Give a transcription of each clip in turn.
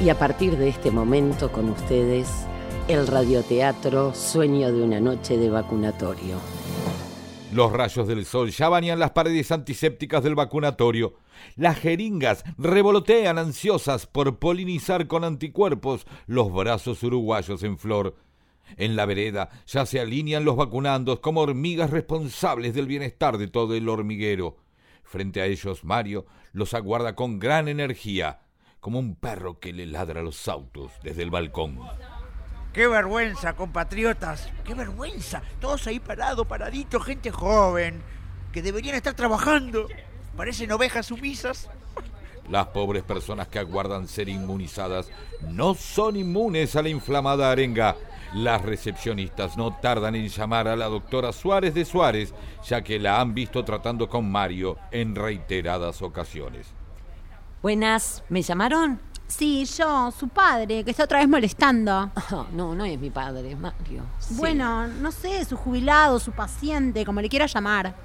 Y a partir de este momento con ustedes, el radioteatro Sueño de una noche de vacunatorio. Los rayos del sol ya bañan las paredes antisépticas del vacunatorio. Las jeringas revolotean ansiosas por polinizar con anticuerpos los brazos uruguayos en flor. En la vereda ya se alinean los vacunandos como hormigas responsables del bienestar de todo el hormiguero. Frente a ellos, Mario los aguarda con gran energía, como un perro que le ladra a los autos desde el balcón. ¡Qué vergüenza, compatriotas! ¡Qué vergüenza! Todos ahí parados, paraditos, gente joven, que deberían estar trabajando. Parecen ovejas sumisas. Las pobres personas que aguardan ser inmunizadas no son inmunes a la inflamada arenga. Las recepcionistas no tardan en llamar a la doctora Suárez de Suárez, ya que la han visto tratando con Mario en reiteradas ocasiones. Buenas, ¿me llamaron? Sí, yo, su padre, que está otra vez molestando. Oh, no, no es mi padre, Mario. Sí. Bueno, no sé, su jubilado, su paciente, como le quiera llamar.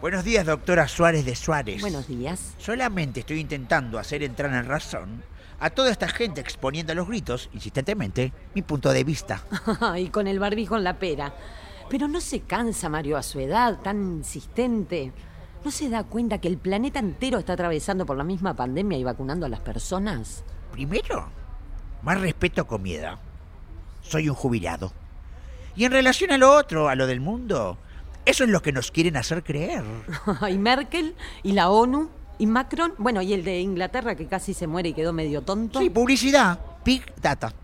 Buenos días, doctora Suárez de Suárez. Buenos días. Solamente estoy intentando hacer entrar en razón a toda esta gente exponiendo a los gritos, insistentemente, mi punto de vista. y con el barbijo en la pera. Pero no se cansa, Mario, a su edad, tan insistente. ¿No se da cuenta que el planeta entero está atravesando por la misma pandemia y vacunando a las personas? Primero, más respeto con mi edad. Soy un jubilado. Y en relación a lo otro, a lo del mundo, eso es lo que nos quieren hacer creer. ¿Y Merkel? ¿Y la ONU? ¿Y Macron? Bueno, y el de Inglaterra que casi se muere y quedó medio tonto. Sí, publicidad. Big Data.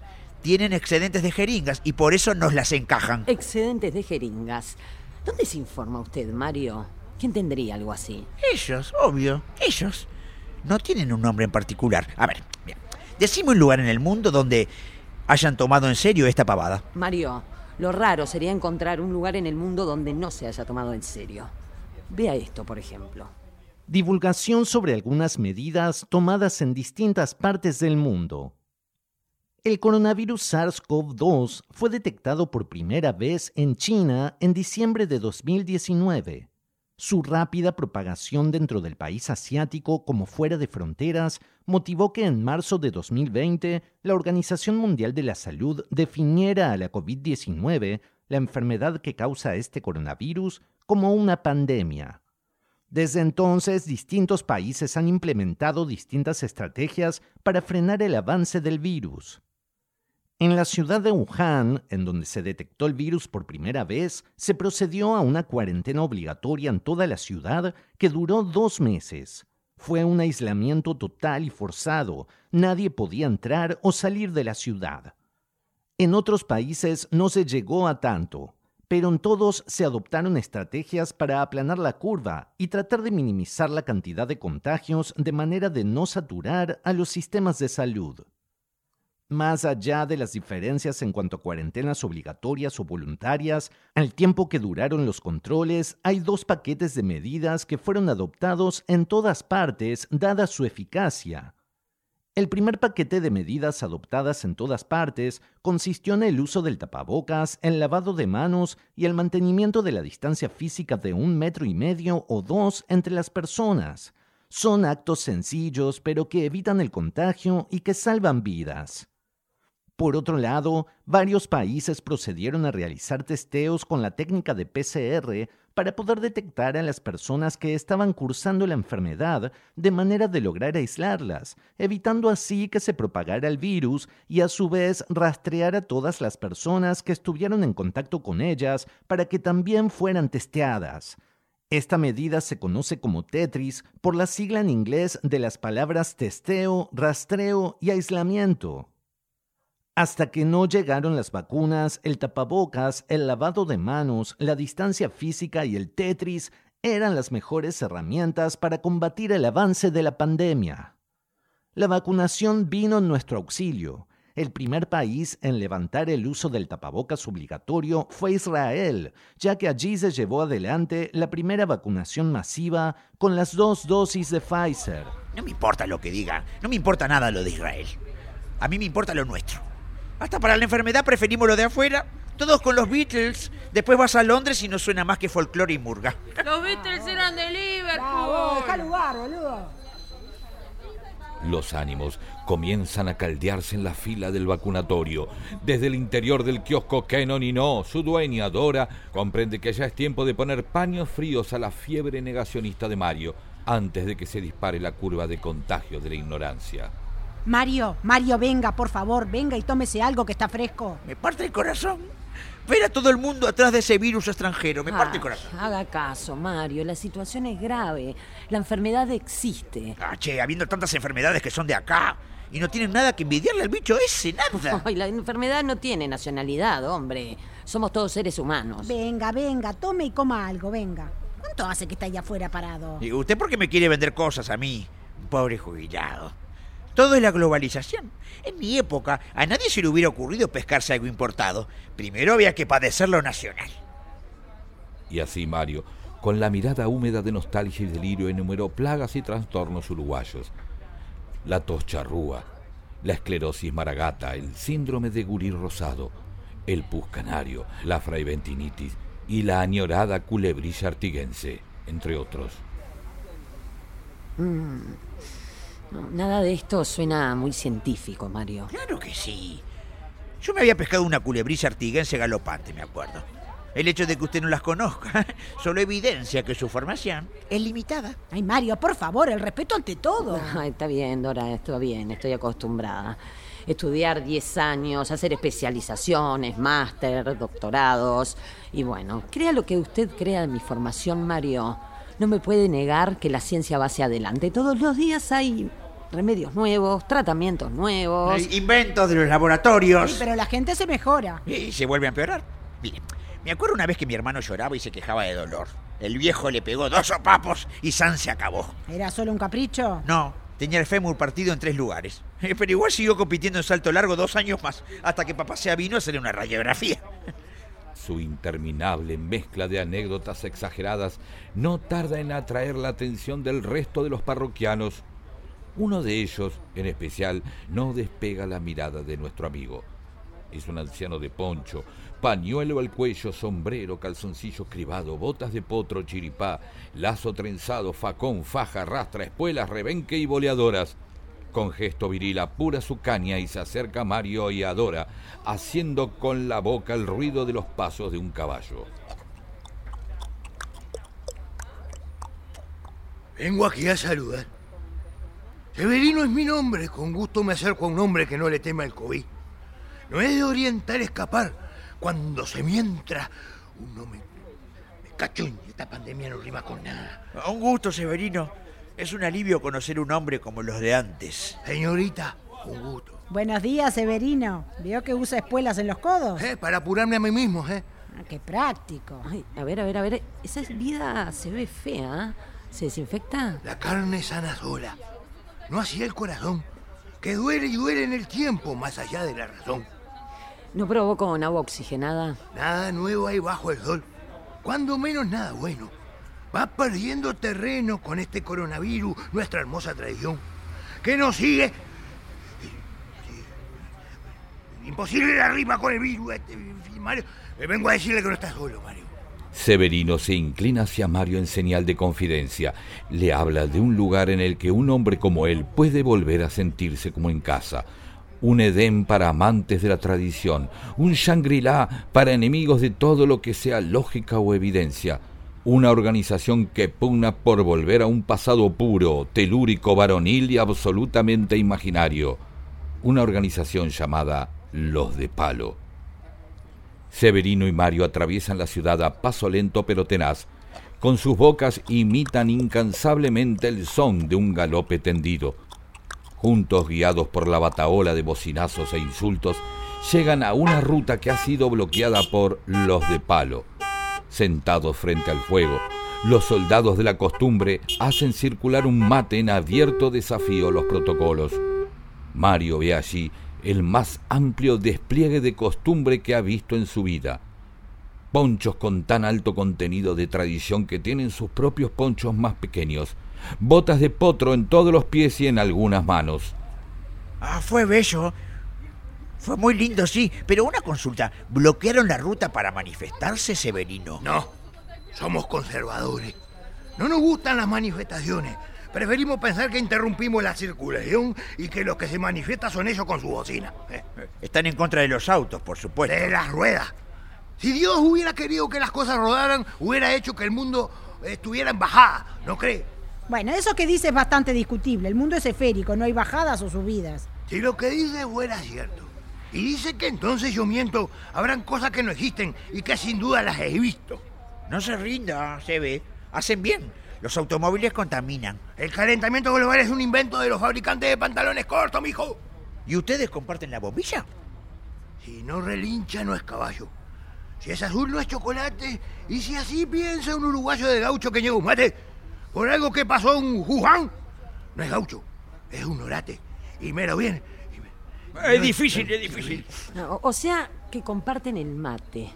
Tienen excedentes de jeringas y por eso nos las encajan. Excedentes de jeringas. ¿Dónde se informa usted, Mario? ¿Quién tendría algo así? Ellos, obvio. Ellos. No tienen un nombre en particular. A ver, bien. Decime un lugar en el mundo donde hayan tomado en serio esta pavada. Mario, lo raro sería encontrar un lugar en el mundo donde no se haya tomado en serio. Vea esto, por ejemplo. Divulgación sobre algunas medidas tomadas en distintas partes del mundo. El coronavirus SARS-CoV-2 fue detectado por primera vez en China en diciembre de 2019. Su rápida propagación dentro del país asiático como fuera de fronteras motivó que en marzo de 2020 la Organización Mundial de la Salud definiera a la COVID-19, la enfermedad que causa este coronavirus, como una pandemia. Desde entonces, distintos países han implementado distintas estrategias para frenar el avance del virus. En la ciudad de Wuhan, en donde se detectó el virus por primera vez, se procedió a una cuarentena obligatoria en toda la ciudad que duró dos meses. Fue un aislamiento total y forzado, nadie podía entrar o salir de la ciudad. En otros países no se llegó a tanto, pero en todos se adoptaron estrategias para aplanar la curva y tratar de minimizar la cantidad de contagios de manera de no saturar a los sistemas de salud. Más allá de las diferencias en cuanto a cuarentenas obligatorias o voluntarias, al tiempo que duraron los controles, hay dos paquetes de medidas que fueron adoptados en todas partes dada su eficacia. El primer paquete de medidas adoptadas en todas partes consistió en el uso del tapabocas, el lavado de manos y el mantenimiento de la distancia física de un metro y medio o dos entre las personas. Son actos sencillos pero que evitan el contagio y que salvan vidas. Por otro lado, varios países procedieron a realizar testeos con la técnica de PCR para poder detectar a las personas que estaban cursando la enfermedad de manera de lograr aislarlas, evitando así que se propagara el virus y a su vez rastrear a todas las personas que estuvieron en contacto con ellas para que también fueran testeadas. Esta medida se conoce como Tetris por la sigla en inglés de las palabras testeo, rastreo y aislamiento. Hasta que no llegaron las vacunas, el tapabocas, el lavado de manos, la distancia física y el Tetris eran las mejores herramientas para combatir el avance de la pandemia. La vacunación vino en nuestro auxilio. El primer país en levantar el uso del tapabocas obligatorio fue Israel, ya que allí se llevó adelante la primera vacunación masiva con las dos dosis de Pfizer. No me importa lo que diga, no me importa nada lo de Israel. A mí me importa lo nuestro. Hasta para la enfermedad preferimos lo de afuera. Todos con los Beatles. Después vas a Londres y no suena más que folclore y murga. Los Beatles eran de Liverpool. lugar, boludo. Los ánimos comienzan a caldearse en la fila del vacunatorio. Desde el interior del kiosco Kenon y no, su dueña Dora comprende que ya es tiempo de poner paños fríos a la fiebre negacionista de Mario antes de que se dispare la curva de contagio de la ignorancia. Mario, Mario, venga, por favor, venga y tómese algo que está fresco. Me parte el corazón. Ver a todo el mundo atrás de ese virus extranjero. Me parte el Ay, corazón. Haga caso, Mario. La situación es grave. La enfermedad existe. Ah, che, habiendo tantas enfermedades que son de acá y no tienen nada que envidiarle al bicho ese, nada. Ay, la enfermedad no tiene nacionalidad, hombre. Somos todos seres humanos. Venga, venga, tome y coma algo, venga. ¿Cuánto hace que está allá afuera parado? ¿Y usted por qué me quiere vender cosas a mí? Pobre jubilado. Todo es la globalización. En mi época, a nadie se le hubiera ocurrido pescarse algo importado. Primero había que padecer lo nacional. Y así Mario, con la mirada húmeda de nostalgia y delirio, enumeró plagas y trastornos uruguayos. La tos charrúa, la esclerosis maragata, el síndrome de Gurí rosado, el pus canario, la fraiventinitis y la añorada culebrilla artiguense, entre otros. No, nada de esto suena muy científico, Mario. Claro que sí. Yo me había pescado una culebrilla artiguense galopante, me acuerdo. El hecho de que usted no las conozca solo evidencia que su formación es limitada. Ay, Mario, por favor, el respeto ante todo. Ay, está bien, Dora, está bien, estoy acostumbrada. Estudiar 10 años, hacer especializaciones, máster, doctorados. Y bueno, crea lo que usted crea de mi formación, Mario. No me puede negar que la ciencia va hacia adelante. Todos los días hay remedios nuevos, tratamientos nuevos. Hay inventos de los laboratorios. Sí, pero la gente se mejora. Y se vuelve a empeorar. Mire, me acuerdo una vez que mi hermano lloraba y se quejaba de dolor. El viejo le pegó dos sopapos y San se acabó. ¿Era solo un capricho? No, tenía el fémur partido en tres lugares. Eh, Pero igual siguió compitiendo en salto largo dos años más, hasta que papá se vino a hacerle una radiografía. Su interminable mezcla de anécdotas exageradas no tarda en atraer la atención del resto de los parroquianos. Uno de ellos, en especial, no despega la mirada de nuestro amigo. Es un anciano de poncho, pañuelo al cuello, sombrero, calzoncillo cribado, botas de potro, chiripá, lazo trenzado, facón, faja, rastra, espuelas, rebenque y boleadoras. Con gesto viril apura su caña y se acerca a Mario y a Dora, haciendo con la boca el ruido de los pasos de un caballo. Vengo aquí a saludar. Severino es mi nombre. Con gusto me acerco a un hombre que no le tema el COVID. No es de orientar escapar cuando se me entra uno me, me cachuña. Esta pandemia no rima con nada. Un gusto, Severino. Es un alivio conocer un hombre como los de antes. Señorita, un gusto. Buenos días, Severino. Veo que usa espuelas en los codos. Eh, Para apurarme a mí mismo, ¿eh? Ah, qué práctico. Ay, a ver, a ver, a ver. Esa vida se ve fea. ¿eh? ¿Se desinfecta? La carne sana sola. No así el corazón, que duele y duele en el tiempo, más allá de la razón. ¿No probó con agua oxigenada? Nada nuevo ahí bajo el sol. Cuando menos nada bueno. Va perdiendo terreno con este coronavirus, nuestra hermosa tradición. Que nos sigue. Imposible la rima con el virus este, Mario. Vengo a decirle que no está solo, Mario. Severino se inclina hacia Mario en señal de confidencia. Le habla de un lugar en el que un hombre como él puede volver a sentirse como en casa. Un Edén para amantes de la tradición, un Shangri-La para enemigos de todo lo que sea lógica o evidencia. Una organización que pugna por volver a un pasado puro, telúrico, varonil y absolutamente imaginario. Una organización llamada Los de Palo. Severino y Mario atraviesan la ciudad a paso lento pero tenaz. Con sus bocas imitan incansablemente el son de un galope tendido. Juntos, guiados por la bataola de bocinazos e insultos, llegan a una ruta que ha sido bloqueada por los de palo. Sentados frente al fuego, los soldados de la costumbre hacen circular un mate en abierto desafío a los protocolos. Mario ve allí el más amplio despliegue de costumbre que ha visto en su vida. Ponchos con tan alto contenido de tradición que tienen sus propios ponchos más pequeños, botas de potro en todos los pies y en algunas manos. Ah, fue bello. Fue muy lindo, sí. Pero una consulta. ¿Bloquearon la ruta para manifestarse, Severino? No, somos conservadores. No nos gustan las manifestaciones, preferimos pensar que interrumpimos la circulación y que los que se manifiestan son ellos con su bocina. ¿eh? Están en contra de los autos, por supuesto. De las ruedas. Si Dios hubiera querido que las cosas rodaran, hubiera hecho que el mundo estuviera en bajada, ¿no cree? Bueno, eso que dice es bastante discutible. El mundo es esférico, no hay bajadas o subidas. Si lo que dice fuera cierto, y dice que entonces yo miento, habrán cosas que no existen y que sin duda las he visto. No se rinda, se ve. Hacen bien. Los automóviles contaminan. El calentamiento global es un invento de los fabricantes de pantalones cortos, mijo. ¿Y ustedes comparten la bombilla? Si no relincha, no es caballo. Si es azul, no es chocolate. Y si así piensa un uruguayo de gaucho que llega un mate por algo que pasó en Wuhan, no es gaucho, es un orate. Y mero bien. Es difícil, es difícil. O, sea, que comparten el mate.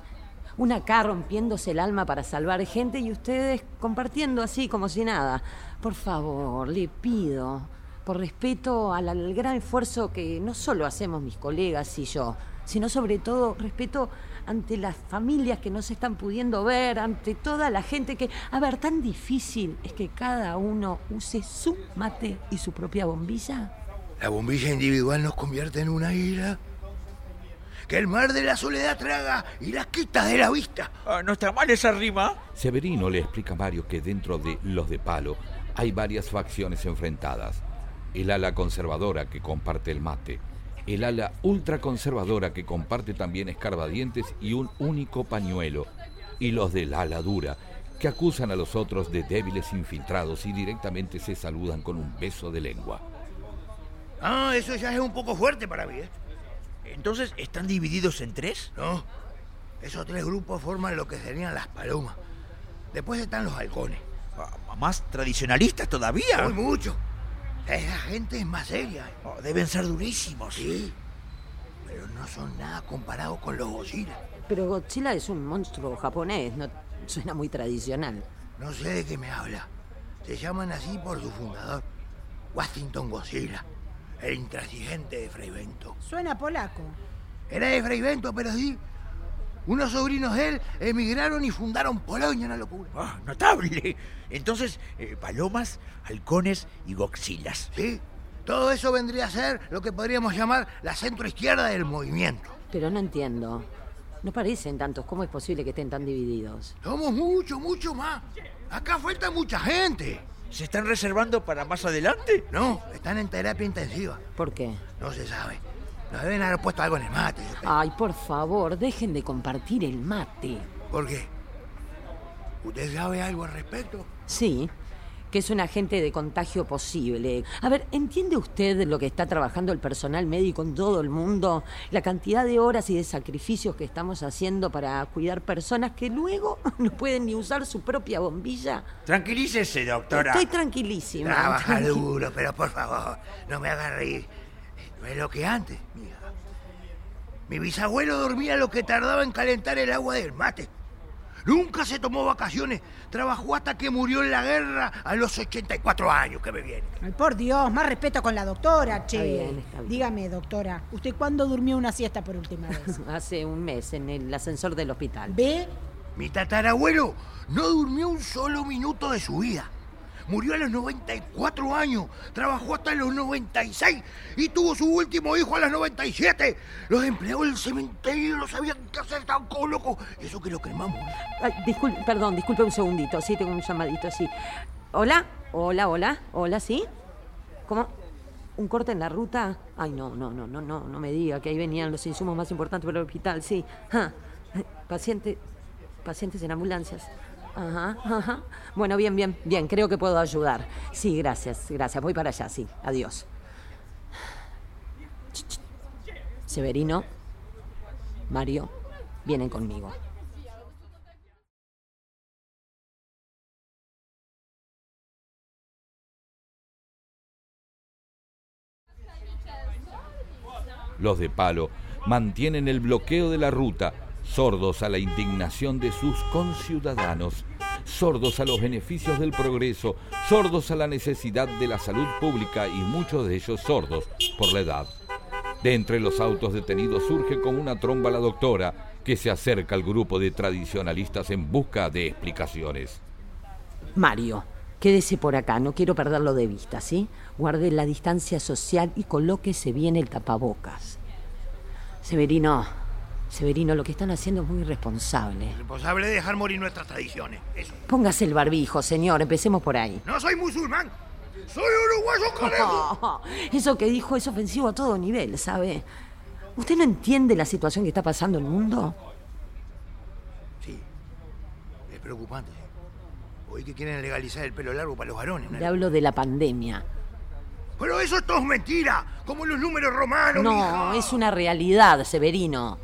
Una acá rompiéndose el alma para salvar gente y ustedes compartiendo así como si nada. Por favor, le pido, por respeto al, al gran esfuerzo que no solo hacemos mis colegas y yo, sino sobre todo respeto ante las familias que no se están pudiendo ver, ante toda la gente que, a ver, tan difícil es que cada uno use su mate y su propia bombilla. La bombilla individual nos convierte en una isla. Que el mar de la soledad traga y la quita de la vista. Ah, ¿No está mal esa rima? Severino le explica a Mario que dentro de los de palo hay varias facciones enfrentadas. El ala conservadora que comparte el mate, el ala ultraconservadora que comparte también escarbadientes y un único pañuelo, y los del ala dura que acusan a los otros de débiles infiltrados y directamente se saludan con un beso de lengua. Ah, eso ya es un poco fuerte para mí, ¿eh? Entonces, ¿están divididos en tres? No, esos tres grupos forman lo que serían las palomas. Después están los halcones. Ah, ¿Más tradicionalistas todavía? Muy mucho. Esa gente es más seria. ¿eh? Oh, deben ser durísimos. Sí, pero no son nada comparados con los Godzilla. Pero Godzilla es un monstruo japonés, no suena muy tradicional. No sé de qué me habla. Se llaman así por su fundador, Washington Godzilla, el intransigente de Fray Bento. Suena polaco. Era de Fray Bento, pero sí. Unos sobrinos de él emigraron y fundaron Polonia, una locura. Ah, notable. Entonces, eh, palomas, halcones y goxilas. Sí, todo eso vendría a ser lo que podríamos llamar la centroizquierda del movimiento. Pero no entiendo. No parecen tantos. ¿Cómo es posible que estén tan divididos? Somos mucho, mucho más. Acá falta mucha gente. ¿Se están reservando para más adelante? No, están en terapia intensiva. ¿Por qué? No se sabe. Nos deben haber puesto algo en el mate. Ay, por favor, dejen de compartir el mate. ¿Por qué? ¿Usted sabe algo al respecto? Sí, que es un agente de contagio posible. A ver, ¿entiende usted lo que está trabajando el personal médico en todo el mundo? La cantidad de horas y de sacrificios que estamos haciendo para cuidar personas que luego no pueden ni usar su propia bombilla. Tranquilícese, doctora. Estoy tranquilísima. Trabaja Tranqui- duro, pero por favor, no me haga reír. No es lo que antes. Mi bisabuelo dormía lo que tardaba en calentar el agua del mate. Nunca se tomó vacaciones. Trabajó hasta que murió en la guerra a los 84 años que me viene. Ay, por Dios, más respeto con la doctora, che. Está bien, está bien. Dígame, doctora, ¿usted cuándo durmió una siesta por última vez? Hace un mes en el ascensor del hospital. ¿Ve? Mi tatarabuelo no durmió un solo minuto de su vida. Murió a los 94 años, trabajó hasta los 96 y tuvo su último hijo a los 97. Los empleados del cementerio no sabían qué hacer, como locos. Eso que lo disculpe, perdón, disculpe un segundito. Sí, tengo un llamadito, sí. Hola, hola, hola, hola, ¿sí? ¿Cómo? ¿Un corte en la ruta? Ay, no, no, no, no, no, no me diga que ahí venían los insumos más importantes para el hospital, sí. Ah, Paciente, pacientes en ambulancias. Ajá, ajá. Bueno, bien, bien, bien, creo que puedo ayudar. Sí, gracias, gracias. Voy para allá, sí. Adiós. Severino, Mario, vienen conmigo. Los de palo mantienen el bloqueo de la ruta, sordos a la indignación de sus conciudadanos, sordos a los beneficios del progreso, sordos a la necesidad de la salud pública y muchos de ellos sordos por la edad. De entre los autos detenidos surge como una tromba la doctora, que se acerca al grupo de tradicionalistas en busca de explicaciones. Mario, Quédese por acá, no quiero perderlo de vista, ¿sí? Guarde la distancia social y colóquese bien el tapabocas. Severino, Severino, lo que están haciendo es muy irresponsable. Responsable de dejar morir nuestras tradiciones. Eso. Póngase el barbijo, señor, empecemos por ahí. No soy musulmán. Soy uruguayo conejo. eso que dijo es ofensivo a todo nivel, ¿sabe? ¿Usted no entiende la situación que está pasando en el mundo? Sí. Es preocupante. Hoy que quieren legalizar el pelo largo para los varones. ¿no? Le hablo de la pandemia. Pero eso todo es mentira. Como los números romanos. No, mija. es una realidad, Severino.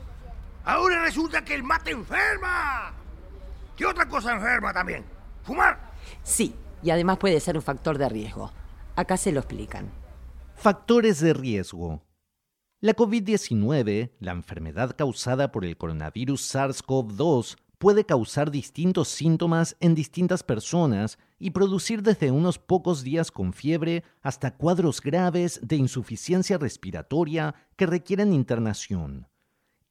Ahora resulta que el mate enferma. ¿Qué otra cosa enferma también? ¿Fumar? Sí, y además puede ser un factor de riesgo. Acá se lo explican. Factores de riesgo. La COVID-19, la enfermedad causada por el coronavirus SARS-CoV-2, puede causar distintos síntomas en distintas personas y producir desde unos pocos días con fiebre hasta cuadros graves de insuficiencia respiratoria que requieren internación.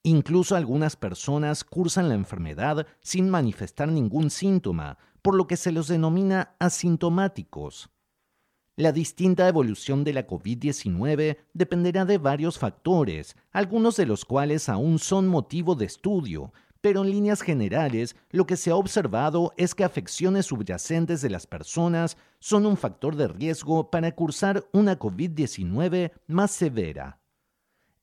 Incluso algunas personas cursan la enfermedad sin manifestar ningún síntoma, por lo que se los denomina asintomáticos. La distinta evolución de la COVID-19 dependerá de varios factores, algunos de los cuales aún son motivo de estudio, pero en líneas generales lo que se ha observado es que afecciones subyacentes de las personas son un factor de riesgo para cursar una COVID-19 más severa.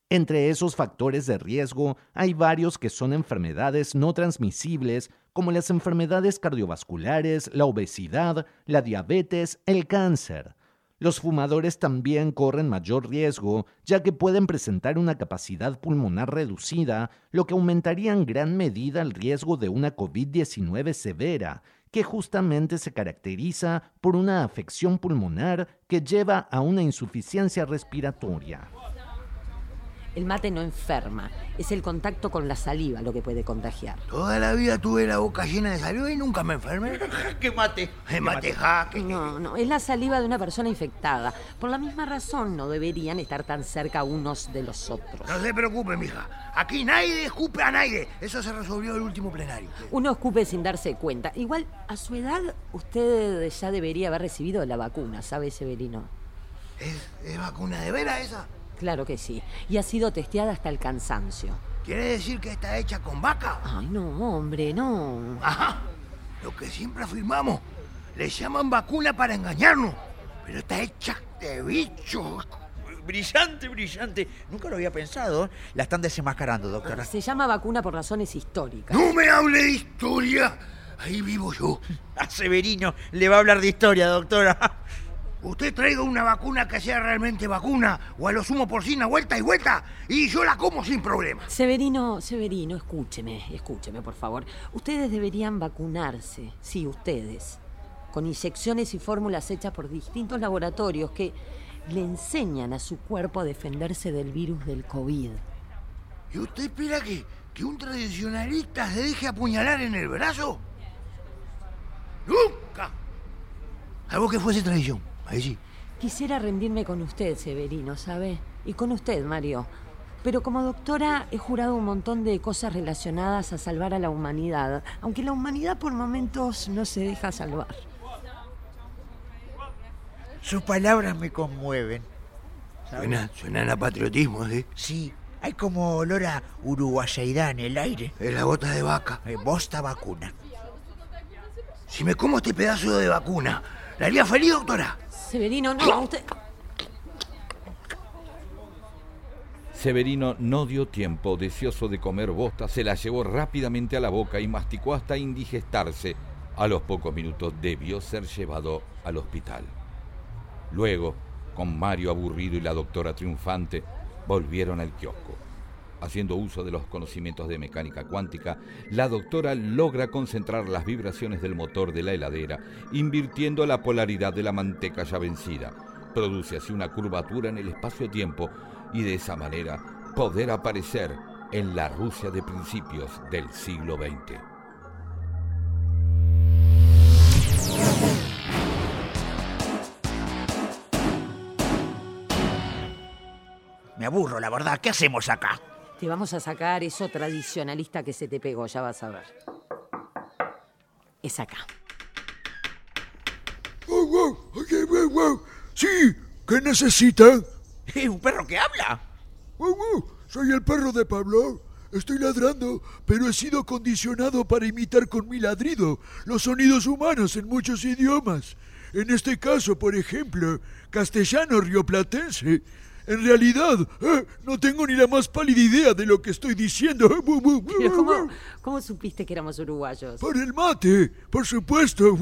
Entre esos factores de riesgo hay varios que son enfermedades no transmisibles como las enfermedades cardiovasculares, la obesidad, la diabetes, el cáncer. Los fumadores también corren mayor riesgo, ya que pueden presentar una capacidad pulmonar reducida, lo que aumentaría en gran medida el riesgo de una COVID-19 severa, que justamente se caracteriza por una afección pulmonar que lleva a una insuficiencia respiratoria. El mate no enferma, es el contacto con la saliva lo que puede contagiar. Toda la vida tuve la boca llena de saliva y nunca me enfermé. ¡Qué mate! Me mate jaque. No, no, es la saliva de una persona infectada. Por la misma razón no deberían estar tan cerca unos de los otros. No se preocupe, mija. Aquí nadie escupe a nadie. Eso se resolvió en el último plenario. Uno escupe sin darse cuenta. Igual, a su edad, usted ya debería haber recibido la vacuna, ¿sabe, Severino? ¿Es, es vacuna de veras esa? Claro que sí. Y ha sido testeada hasta el cansancio. ¿Quiere decir que está hecha con vaca? Ay, no, hombre, no. Ajá. Lo que siempre afirmamos. Le llaman vacuna para engañarnos. Pero está hecha de bicho. Brillante, brillante. Nunca lo había pensado. La están desenmascarando, doctora. Se llama vacuna por razones históricas. No me hable de historia. Ahí vivo yo. A Severino le va a hablar de historia, doctora. Usted traiga una vacuna que sea realmente vacuna, o a lo sumo porcina, vuelta y vuelta, y yo la como sin problema. Severino, Severino, escúcheme, escúcheme, por favor. Ustedes deberían vacunarse, sí, ustedes, con inyecciones y fórmulas hechas por distintos laboratorios que le enseñan a su cuerpo a defenderse del virus del COVID. ¿Y usted espera que, que un tradicionalista se deje apuñalar en el brazo? ¡Nunca! Algo que fuese tradición. Quisiera rendirme con usted, Severino, ¿sabe? Y con usted, Mario. Pero como doctora he jurado un montón de cosas relacionadas a salvar a la humanidad, aunque la humanidad por momentos no se deja salvar. Sus palabras me conmueven. Suena, suenan a patriotismo, ¿sí? Sí, hay como olor a uruguayeidad en el aire. Es la gota de vaca. Eh, bosta vacuna. Si me como este pedazo de vacuna, ¿la haría feliz, doctora? Severino, no, usted... Severino no dio tiempo, deseoso de comer bosta, se la llevó rápidamente a la boca y masticó hasta indigestarse. A los pocos minutos debió ser llevado al hospital. Luego, con Mario aburrido y la doctora triunfante, volvieron al kiosco. Haciendo uso de los conocimientos de mecánica cuántica, la doctora logra concentrar las vibraciones del motor de la heladera, invirtiendo la polaridad de la manteca ya vencida. Produce así una curvatura en el espacio-tiempo y de esa manera poder aparecer en la Rusia de principios del siglo XX. Me aburro, la verdad. ¿Qué hacemos acá? Te vamos a sacar eso tradicionalista que se te pegó, ya vas a ver. Es acá. ¡Uh! Oye, wow, wow. Sí, ¿qué necesita? ¿Es un perro que habla? Wow, wow. Soy el perro de Pablo. Estoy ladrando, pero he sido condicionado para imitar con mi ladrido los sonidos humanos en muchos idiomas. En este caso, por ejemplo, castellano rioplatense. En realidad, eh, no tengo ni la más pálida idea de lo que estoy diciendo. ¿cómo, ¿Cómo supiste que éramos uruguayos? Por el mate, por supuesto.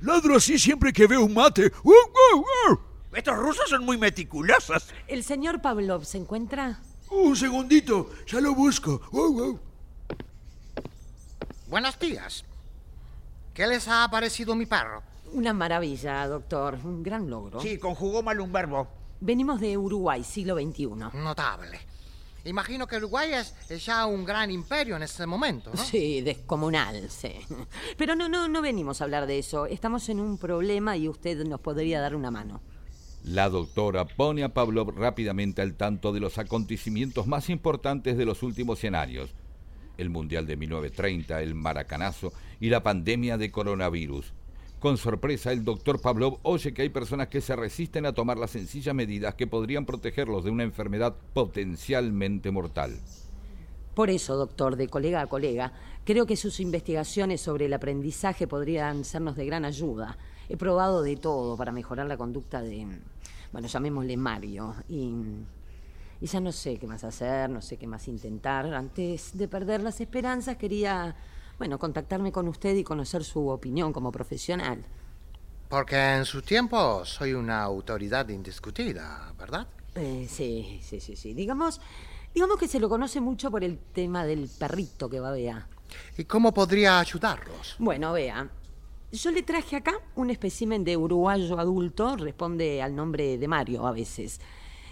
Ladro así siempre que veo un mate. Estos rusos son muy meticulosos. ¿El señor Pavlov se encuentra? Un segundito, ya lo busco. Buenos días. ¿Qué les ha parecido mi perro? Una maravilla, doctor. Un gran logro. Sí, conjugó mal un verbo. Venimos de Uruguay, siglo XXI. Notable. Imagino que Uruguay es, ya un gran imperio en este momento, ¿no? Sí, descomunal, sí. Pero no, no, no venimos a hablar de eso. Estamos en un problema y usted nos podría dar una mano. La doctora pone a Pavlov rápidamente al tanto de los acontecimientos más importantes de los últimos 100 años. El Mundial de 1930, el Maracanazo y la pandemia de coronavirus. Con sorpresa, el doctor Pavlov oye que hay personas que se resisten a tomar las sencillas medidas que podrían protegerlos de una enfermedad potencialmente mortal. Por eso, doctor, de colega a colega, creo que sus investigaciones sobre el aprendizaje podrían sernos de gran ayuda. He probado de todo para mejorar la conducta de, bueno, llamémosle Mario, y, y ya no sé qué más hacer, no sé qué más intentar. Antes de perder las esperanzas, quería bueno, contactarme con usted y conocer su opinión como profesional. Porque en su tiempo soy una autoridad indiscutida, ¿verdad? Eh, sí, sí, sí, sí. Digamos, digamos que se lo conoce mucho por el tema del perrito que va, vea. ¿Y cómo podría ayudarlos? Bueno, vea. Yo le traje acá un espécimen de uruguayo adulto, responde al nombre de Mario a veces.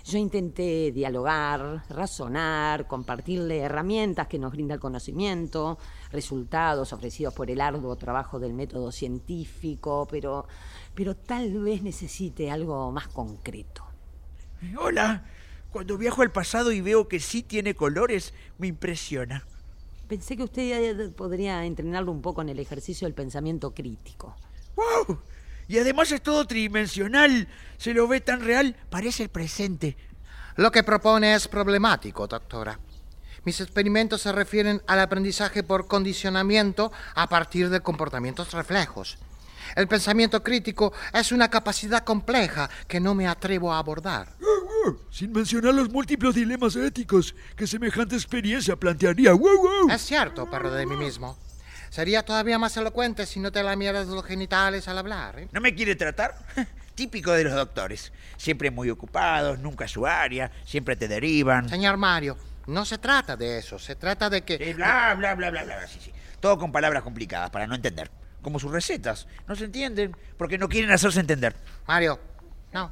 Yo intenté dialogar, razonar, compartirle herramientas que nos brinda el conocimiento, resultados ofrecidos por el arduo trabajo del método científico, pero, pero tal vez necesite algo más concreto. Hola, cuando viajo al pasado y veo que sí tiene colores, me impresiona. Pensé que usted podría entrenarlo un poco en el ejercicio del pensamiento crítico. ¡Wow! Y además es todo tridimensional. Se lo ve tan real, parece el presente. Lo que propone es problemático, doctora. Mis experimentos se refieren al aprendizaje por condicionamiento a partir de comportamientos reflejos. El pensamiento crítico es una capacidad compleja que no me atrevo a abordar. Sin mencionar los múltiples dilemas éticos que semejante experiencia plantearía. Es cierto, perro de mí mismo. Sería todavía más elocuente si no te lamieras los genitales al hablar. ¿eh? ¿No me quiere tratar? Típico de los doctores. Siempre muy ocupados, nunca su área, siempre te derivan. Señor Mario, no se trata de eso, se trata de que... Sí, bla, bla, bla, bla, bla, sí, sí. Todo con palabras complicadas para no entender. Como sus recetas. No se entienden porque no quieren hacerse entender. Mario, no.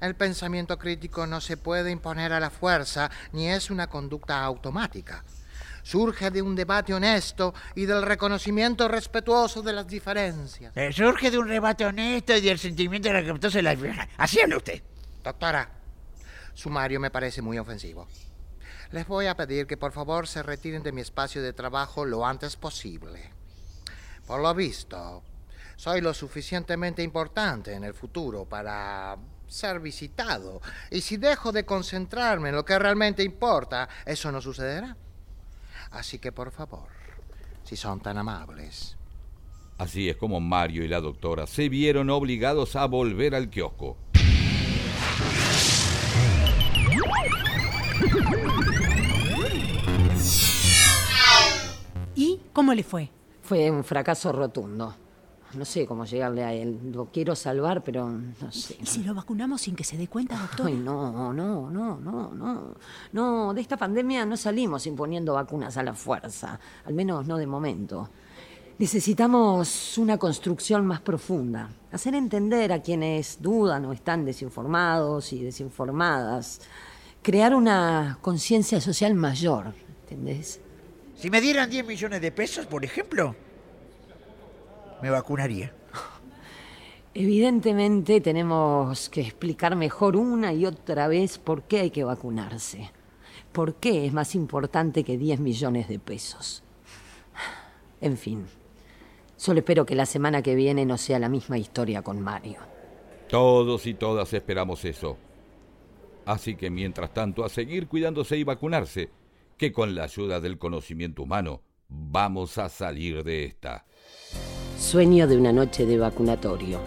El pensamiento crítico no se puede imponer a la fuerza ni es una conducta automática surge de un debate honesto y del reconocimiento respetuoso de las diferencias. Eh, surge de un debate honesto y del sentimiento respetuoso de las Así habla usted. Doctora, sumario me parece muy ofensivo. Les voy a pedir que por favor se retiren de mi espacio de trabajo lo antes posible. Por lo visto, soy lo suficientemente importante en el futuro para ser visitado. Y si dejo de concentrarme en lo que realmente importa, eso no sucederá. Así que por favor, si son tan amables. Así es como Mario y la doctora se vieron obligados a volver al kiosco. ¿Y cómo le fue? Fue un fracaso rotundo. No sé cómo llegarle a él. Lo quiero salvar, pero no sé. ¿Y si lo vacunamos sin que se dé cuenta, doctor? Ay, no, no, no, no, no. No, de esta pandemia no salimos imponiendo vacunas a la fuerza. Al menos no de momento. Necesitamos una construcción más profunda. Hacer entender a quienes dudan o están desinformados y desinformadas. Crear una conciencia social mayor, ¿entendés? Si me dieran 10 millones de pesos, por ejemplo, me vacunaría. Evidentemente tenemos que explicar mejor una y otra vez por qué hay que vacunarse. ¿Por qué es más importante que 10 millones de pesos? En fin, Solo espero que la semana que viene no sea la misma historia con Mario. Todos y todas esperamos eso. Así que mientras tanto, a seguir cuidándose y vacunarse, que con la ayuda del conocimiento humano vamos a salir de esta. Sueño de una noche de vacunatorio.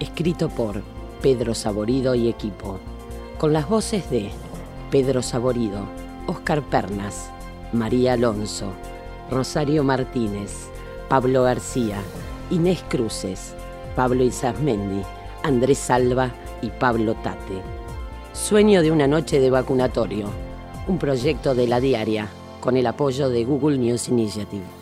Escrito por Pedro Saborido y equipo. Con las voces de Pedro Saborido, Oscar Pernas, María Alonso, Rosario Martínez, Pablo García, Inés Cruces, Pablo Isasmendi, Andrés Salva y Pablo Tate. Sueño de una noche de vacunatorio, un proyecto de la diaria con el apoyo de Google News Initiative.